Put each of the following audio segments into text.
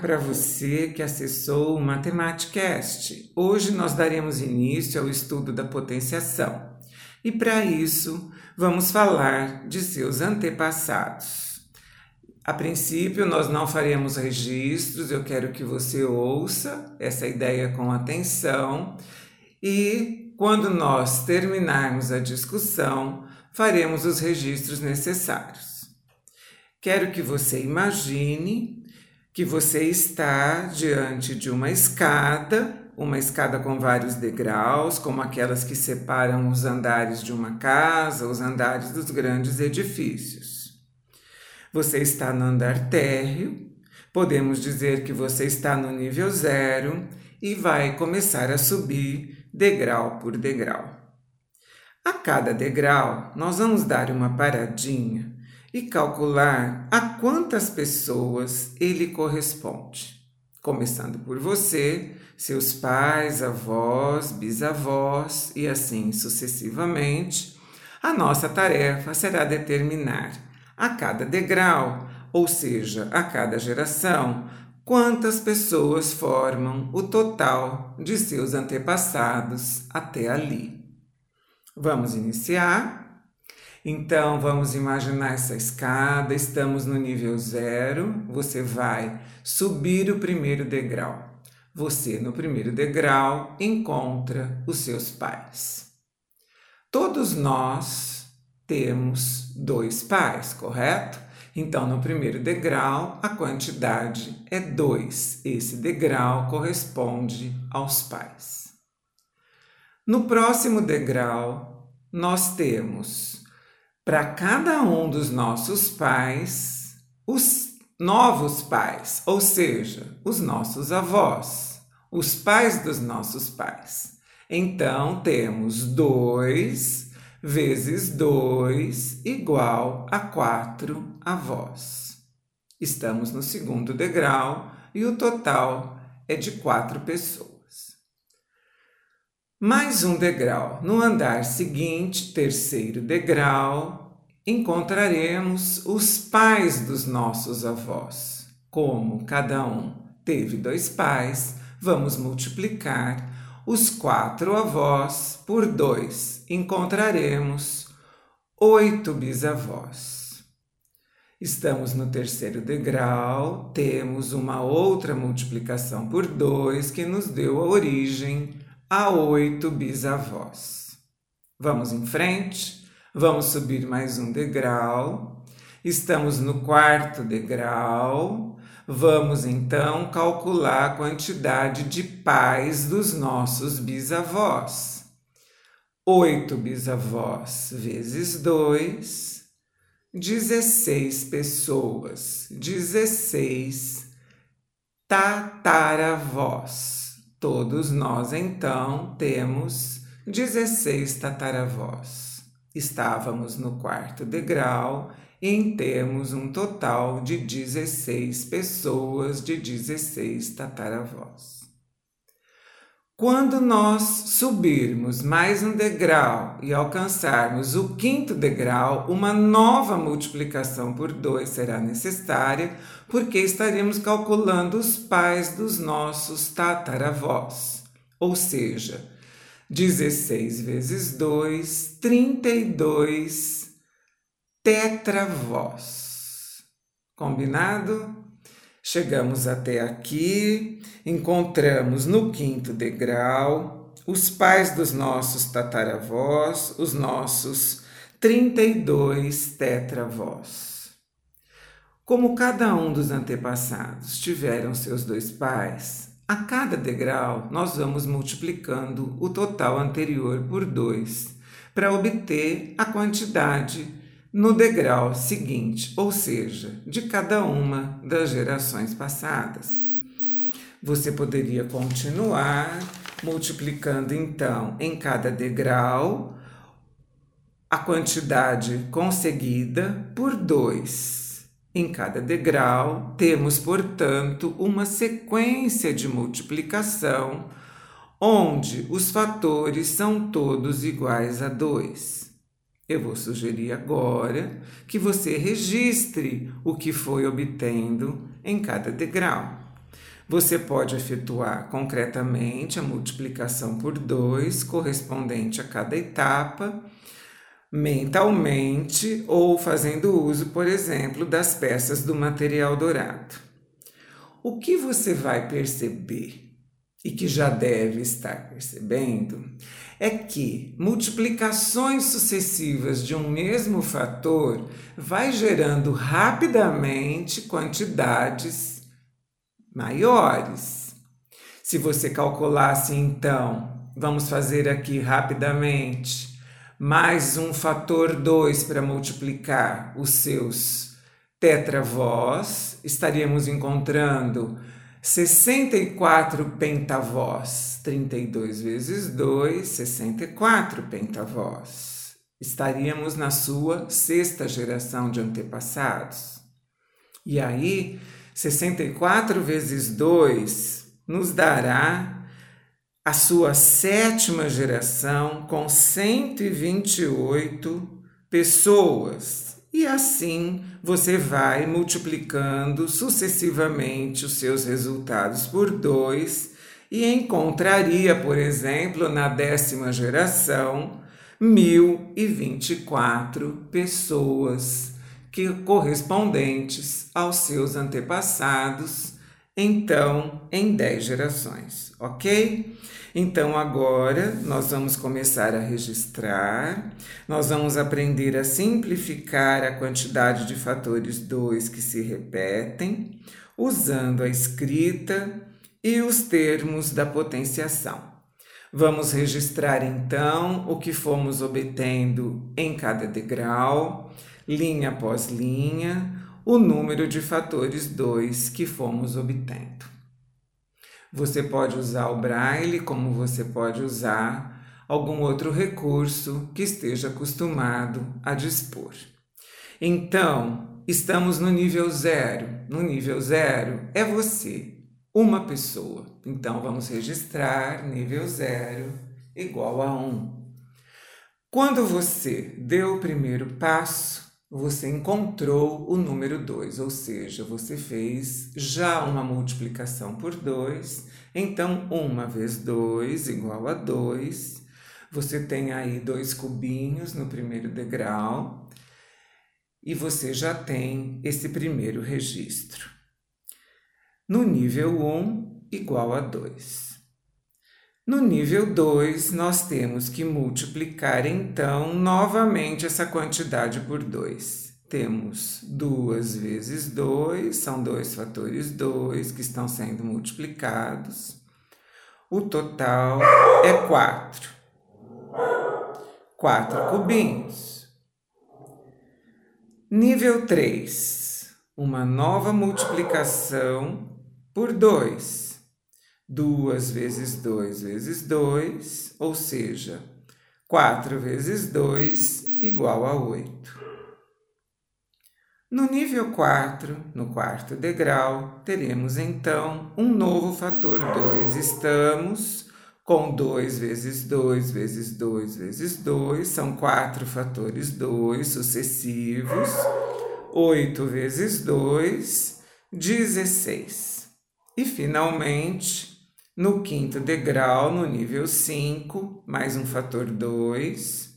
para você que acessou o Matematicast. Hoje nós daremos início ao estudo da potenciação. E para isso, vamos falar de seus antepassados. A princípio, nós não faremos registros, eu quero que você ouça essa ideia com atenção e quando nós terminarmos a discussão, faremos os registros necessários. Quero que você imagine que você está diante de uma escada, uma escada com vários degraus, como aquelas que separam os andares de uma casa, os andares dos grandes edifícios. Você está no andar térreo, podemos dizer que você está no nível zero e vai começar a subir degrau por degrau. A cada degrau, nós vamos dar uma paradinha e calcular a quantas pessoas ele corresponde. Começando por você, seus pais, avós, bisavós e assim sucessivamente, a nossa tarefa será determinar a cada degrau, ou seja, a cada geração, quantas pessoas formam o total de seus antepassados até ali. Vamos iniciar? Então vamos imaginar essa escada, estamos no nível zero, você vai subir o primeiro degrau. Você, no primeiro degrau, encontra os seus pais. Todos nós temos dois pais, correto? Então, no primeiro degrau, a quantidade é dois. Esse degrau corresponde aos pais. No próximo degrau, nós temos para cada um dos nossos pais, os novos pais, ou seja, os nossos avós, os pais dos nossos pais. Então temos 2 vezes 2 igual a 4 avós. Estamos no segundo degrau e o total é de quatro pessoas. Mais um degrau. No andar seguinte, terceiro degrau, encontraremos os pais dos nossos avós. Como cada um teve dois pais, vamos multiplicar os quatro avós por dois. Encontraremos oito bisavós. Estamos no terceiro degrau, temos uma outra multiplicação por dois que nos deu a origem a oito bisavós. Vamos em frente, vamos subir mais um degrau. Estamos no quarto degrau. Vamos então calcular a quantidade de pais dos nossos bisavós. Oito bisavós vezes dois, dezesseis pessoas, dezesseis tataravós. Todos nós então temos 16 tataravós. Estávamos no quarto degrau e temos um total de 16 pessoas de 16 tataravós. Quando nós subirmos mais um degrau e alcançarmos o quinto degrau, uma nova multiplicação por 2 será necessária, porque estaremos calculando os pais dos nossos tataravós. Ou seja, 16 vezes 2, 32 tetravós. Combinado? Chegamos até aqui, encontramos no quinto degrau os pais dos nossos tataravós, os nossos 32 tetravós. Como cada um dos antepassados tiveram seus dois pais, a cada degrau nós vamos multiplicando o total anterior por dois para obter a quantidade no degrau seguinte, ou seja, de cada uma das gerações passadas. Você poderia continuar multiplicando então em cada degrau a quantidade conseguida por 2. Em cada degrau, temos, portanto, uma sequência de multiplicação onde os fatores são todos iguais a 2. Eu vou sugerir agora que você registre o que foi obtendo em cada degrau. Você pode efetuar concretamente a multiplicação por 2, correspondente a cada etapa, mentalmente ou fazendo uso, por exemplo, das peças do material dourado. O que você vai perceber e que já deve estar percebendo é que multiplicações sucessivas de um mesmo fator vai gerando rapidamente quantidades maiores. Se você calculasse então, vamos fazer aqui rapidamente, mais um fator 2 para multiplicar os seus tetravós, estaríamos encontrando 64 pentavós, 32 vezes 2, 64 pentavós. Estaríamos na sua sexta geração de antepassados. E aí, 64 vezes 2 nos dará a sua sétima geração com 128 pessoas. E assim você vai multiplicando sucessivamente os seus resultados por dois e encontraria, por exemplo, na décima geração, 1024 pessoas que correspondentes aos seus antepassados, então em 10 gerações, ok? Então agora nós vamos começar a registrar, nós vamos aprender a simplificar a quantidade de fatores 2 que se repetem, usando a escrita e os termos da potenciação. Vamos registrar então o que fomos obtendo em cada degrau, linha após linha, o número de fatores 2 que fomos obtendo. Você pode usar o braille, como você pode usar algum outro recurso que esteja acostumado a dispor. Então, estamos no nível zero. No nível zero é você, uma pessoa. Então, vamos registrar nível zero igual a 1. Um. Quando você deu o primeiro passo, você encontrou o número 2, ou seja, você fez já uma multiplicação por 2, então 1 vezes 2 igual a 2. Você tem aí dois cubinhos no primeiro degrau e você já tem esse primeiro registro. No nível 1, igual a 2. No nível 2, nós temos que multiplicar então novamente essa quantidade por 2. Temos 2 vezes 2, são dois fatores 2 que estão sendo multiplicados. O total é 4. 4 cubinhos. Nível 3, uma nova multiplicação por 2 2 vezes 2 vezes 2, ou seja, 4 vezes 2 igual a 8. No nível 4, no quarto degrau, teremos então um novo fator 2. Estamos com 2 vezes 2 vezes 2 vezes 2, são quatro fatores 2 sucessivos. 8 vezes 2, 16. E finalmente, no quinto degrau, no nível 5, mais um fator 2,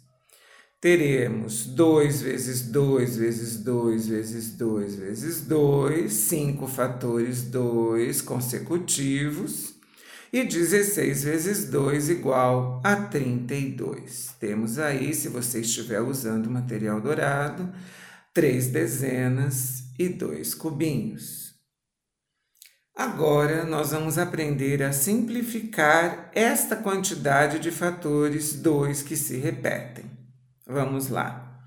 teremos 2 vezes 2 vezes 2 vezes 2 vezes 2, 5 fatores 2 consecutivos, e 16 vezes 2 igual a 32. Temos aí, se você estiver usando material dourado, três dezenas e dois cubinhos. Agora nós vamos aprender a simplificar esta quantidade de fatores 2 que se repetem. Vamos lá.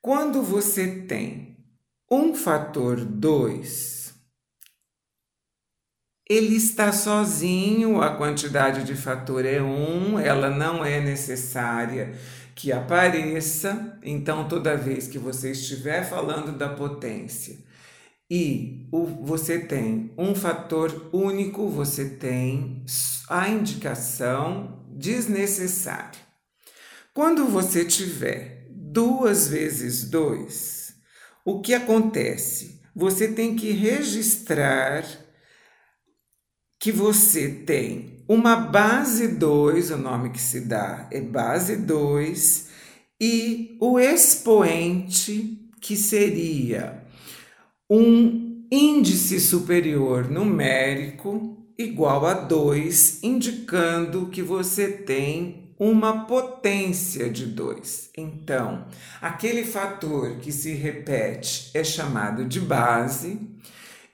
Quando você tem um fator 2, ele está sozinho, a quantidade de fator é 1, um, ela não é necessária que apareça. Então, toda vez que você estiver falando da potência e o, você tem um fator único, você tem a indicação desnecessária. Quando você tiver duas vezes dois, o que acontece? Você tem que registrar que você tem uma base 2, o nome que se dá é base 2, e o expoente, que seria um índice superior numérico igual a 2, indicando que você tem uma potência de 2. Então, aquele fator que se repete é chamado de base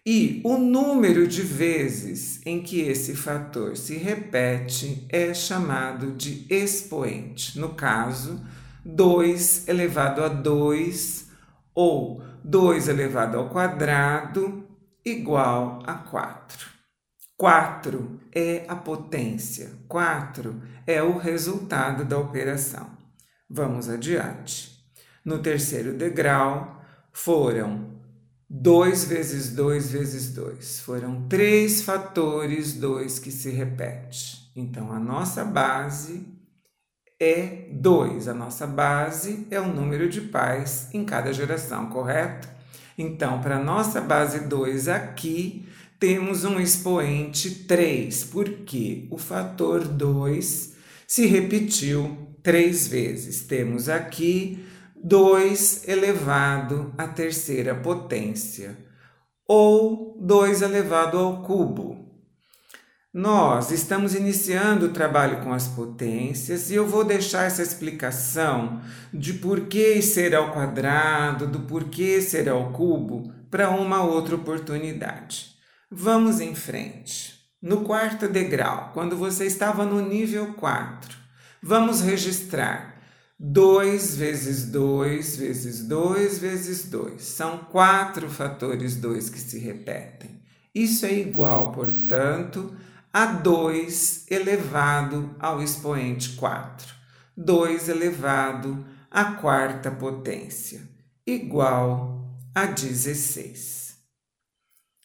e o número de vezes em que esse fator se repete é chamado de expoente. No caso, 2 elevado a 2 ou 2 elevado ao quadrado igual a 4. 4 é a potência, 4 é o resultado da operação. Vamos adiante. No terceiro degrau, foram 2 vezes 2 vezes 2. Foram três fatores 2 que se repete. Então, a nossa base é 2. A nossa base é o número de pais em cada geração, correto? Então, para a nossa base 2 aqui, temos um expoente 3, porque o fator 2 se repetiu três vezes. Temos aqui 2 elevado à terceira potência, ou 2 elevado ao cubo. Nós estamos iniciando o trabalho com as potências e eu vou deixar essa explicação de por que ser ao quadrado, do porquê ser ao cubo, para uma outra oportunidade. Vamos em frente. No quarto degrau, quando você estava no nível 4, vamos registrar 2 vezes 2 vezes 2 vezes 2. São quatro fatores 2 que se repetem. Isso é igual, portanto, a 2 elevado ao expoente 4. 2 elevado à quarta potência, igual a 16.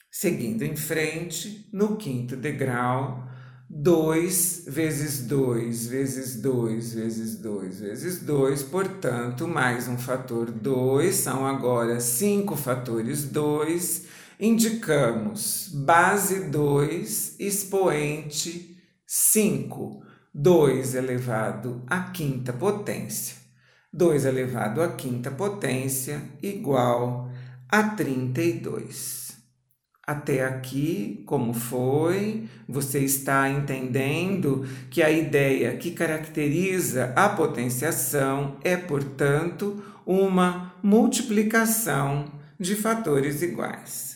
Seguindo em frente, no quinto degrau, 2 vezes 2 vezes 2 vezes 2 vezes 2, portanto, mais um fator 2, são agora 5 fatores 2 indicamos base 2, expoente 5, 2 elevado à quinta potência. 2 elevado à quinta potência igual a 32. Até aqui, como foi? Você está entendendo que a ideia que caracteriza a potenciação é, portanto, uma multiplicação de fatores iguais.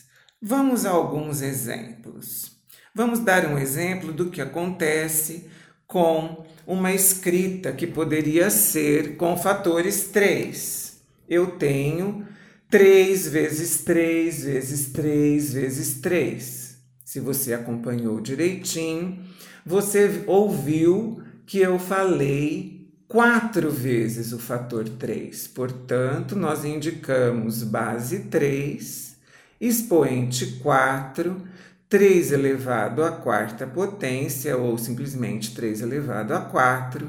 Vamos a alguns exemplos. Vamos dar um exemplo do que acontece com uma escrita que poderia ser com fatores 3. Eu tenho 3 vezes 3 vezes 3 vezes 3. Se você acompanhou direitinho, você ouviu que eu falei quatro vezes o fator 3. Portanto, nós indicamos base 3 expoente 4, 3 elevado à quarta potência, ou simplesmente 3 elevado a 4,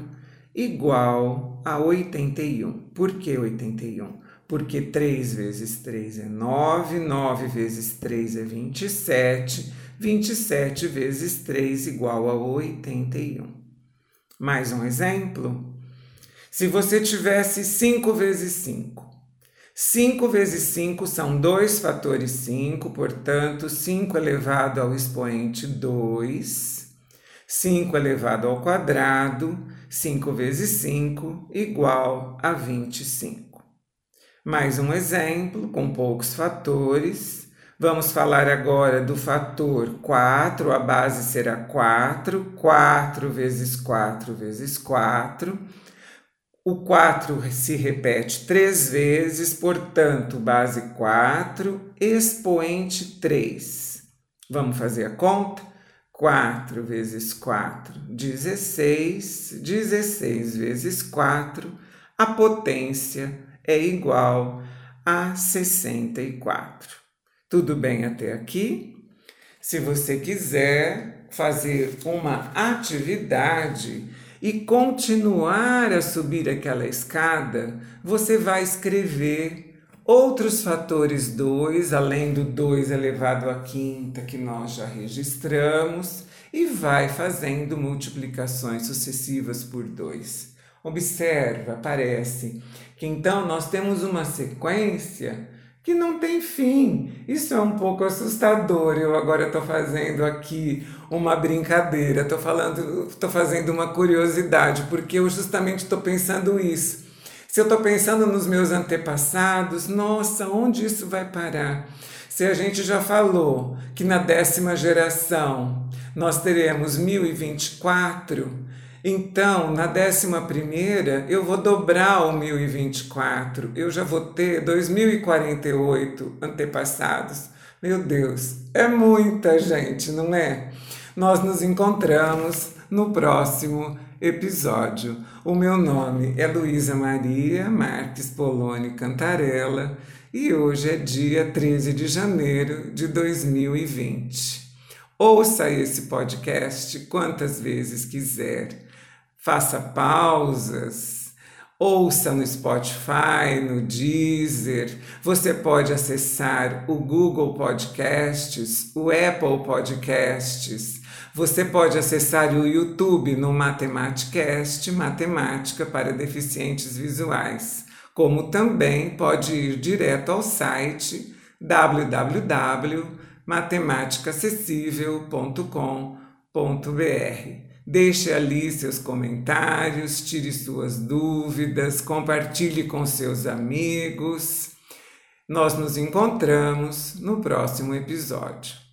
igual a 81. Por que 81? Porque 3 vezes 3 é 9, 9 vezes 3 é 27, 27 vezes 3 igual a 81. Mais um exemplo? Se você tivesse 5 vezes 5, 5 vezes 5 são 2 fatores 5, portanto, 5 elevado ao expoente 2, 5 elevado ao quadrado, 5 vezes 5 igual a 25. Mais um exemplo com poucos fatores. Vamos falar agora do fator 4, a base será 4, 4 vezes 4 vezes 4 o 4 se repete três vezes, portanto, base 4, expoente 3. Vamos fazer a conta? 4 vezes 4, 16. 16 vezes 4, a potência é igual a 64. Tudo bem até aqui? Se você quiser fazer uma atividade, e continuar a subir aquela escada, você vai escrever outros fatores 2, além do 2 elevado à quinta que nós já registramos, e vai fazendo multiplicações sucessivas por 2. Observa, parece que então nós temos uma sequência que não tem fim. Isso é um pouco assustador. Eu agora estou fazendo aqui uma brincadeira, estou falando, estou fazendo uma curiosidade, porque eu justamente estou pensando isso. Se eu estou pensando nos meus antepassados, nossa, onde isso vai parar? Se a gente já falou que na décima geração nós teremos 1024, então, na décima primeira, eu vou dobrar o 1024. Eu já vou ter 2048 antepassados. Meu Deus, é muita gente, não é? Nós nos encontramos no próximo episódio. O meu nome é Luísa Maria Marques Poloni Cantarella e hoje é dia 13 de janeiro de 2020. Ouça esse podcast quantas vezes quiser faça pausas, ouça no Spotify, no Deezer. Você pode acessar o Google Podcasts, o Apple Podcasts. Você pode acessar o YouTube no Matematicast, Matemática para Deficientes Visuais. Como também pode ir direto ao site www.matematicaacessível.com.br. Deixe ali seus comentários, tire suas dúvidas, compartilhe com seus amigos. Nós nos encontramos no próximo episódio.